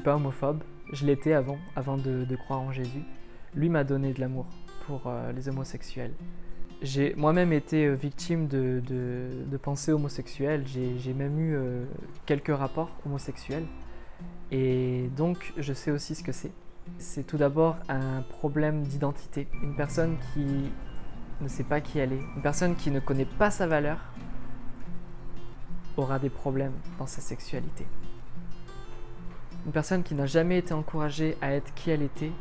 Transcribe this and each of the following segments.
suis pas homophobe. Je l'étais avant, avant de, croire en Jésus. Lui m'a donné de l'amour pour euh, les homosexuels. J'ai moi-même été euh, victime de, pensées homosexuelles. J'ai même eu euh, quelques rapports homosexuels. Et donc, je sais aussi ce que c'est. C'est tout d'abord un problème d'identité. Une personne qui ne sait pas qui elle est, une personne qui ne connaît pas sa valeur, aura des problèmes dans sa sexualité. Une personne qui n'a jamais été encouragée à être qui elle était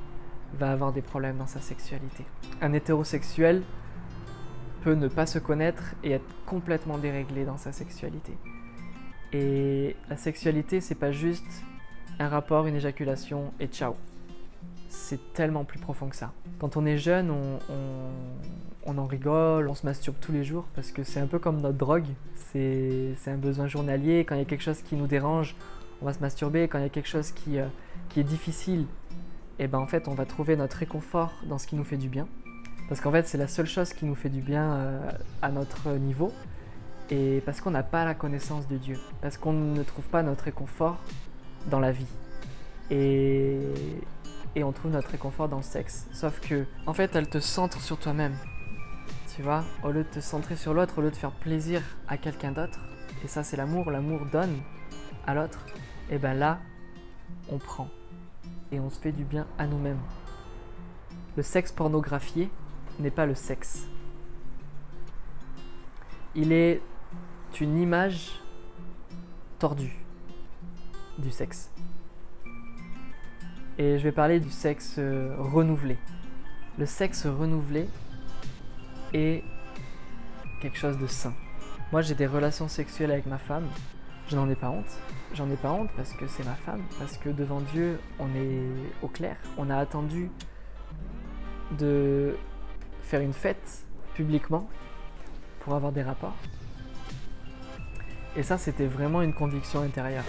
va avoir des problèmes dans sa sexualité. Un hétérosexuel peut ne pas se connaître et être complètement déréglé dans sa sexualité. Et la sexualité, c'est pas juste un rapport, une éjaculation et ciao. C'est tellement plus profond que ça. Quand on est jeune, on, on- en rigole, on se masturbe tous les jours parce que c'est un peu comme notre drogue. C'est un besoin journalier. Quand il y a quelque chose qui nous dérange, on va se masturber. Quand il y a quelque chose qui, euh, qui est difficile, et ben en fait, on va trouver notre réconfort dans ce qui nous fait du bien. Parce qu'en fait, c'est la seule chose qui nous fait du bien euh, à notre niveau. Et parce qu'on n'a pas la connaissance de Dieu. Parce qu'on ne trouve pas notre réconfort dans la vie. Et, et on trouve notre réconfort dans le sexe. Sauf que, en fait, elle te centre sur toi-même. Tu vois, au lieu de te centrer sur l'autre, au lieu de faire plaisir à quelqu'un d'autre, et ça c'est l'amour, l'amour donne à l'autre, et ben là, on prend. Et on se fait du bien à nous-mêmes. Le sexe pornographié n'est pas le sexe. Il est une image tordue du sexe. Et je vais parler du sexe euh, renouvelé. Le sexe renouvelé est quelque chose de sain. Moi, j'ai des relations sexuelles avec ma femme. Je n'en ai pas honte. J'en ai pas honte parce que c'est ma femme, parce que devant Dieu, on est au clair. On a attendu de faire une fête publiquement pour avoir des rapports. Et ça, c'était vraiment une conviction intérieure.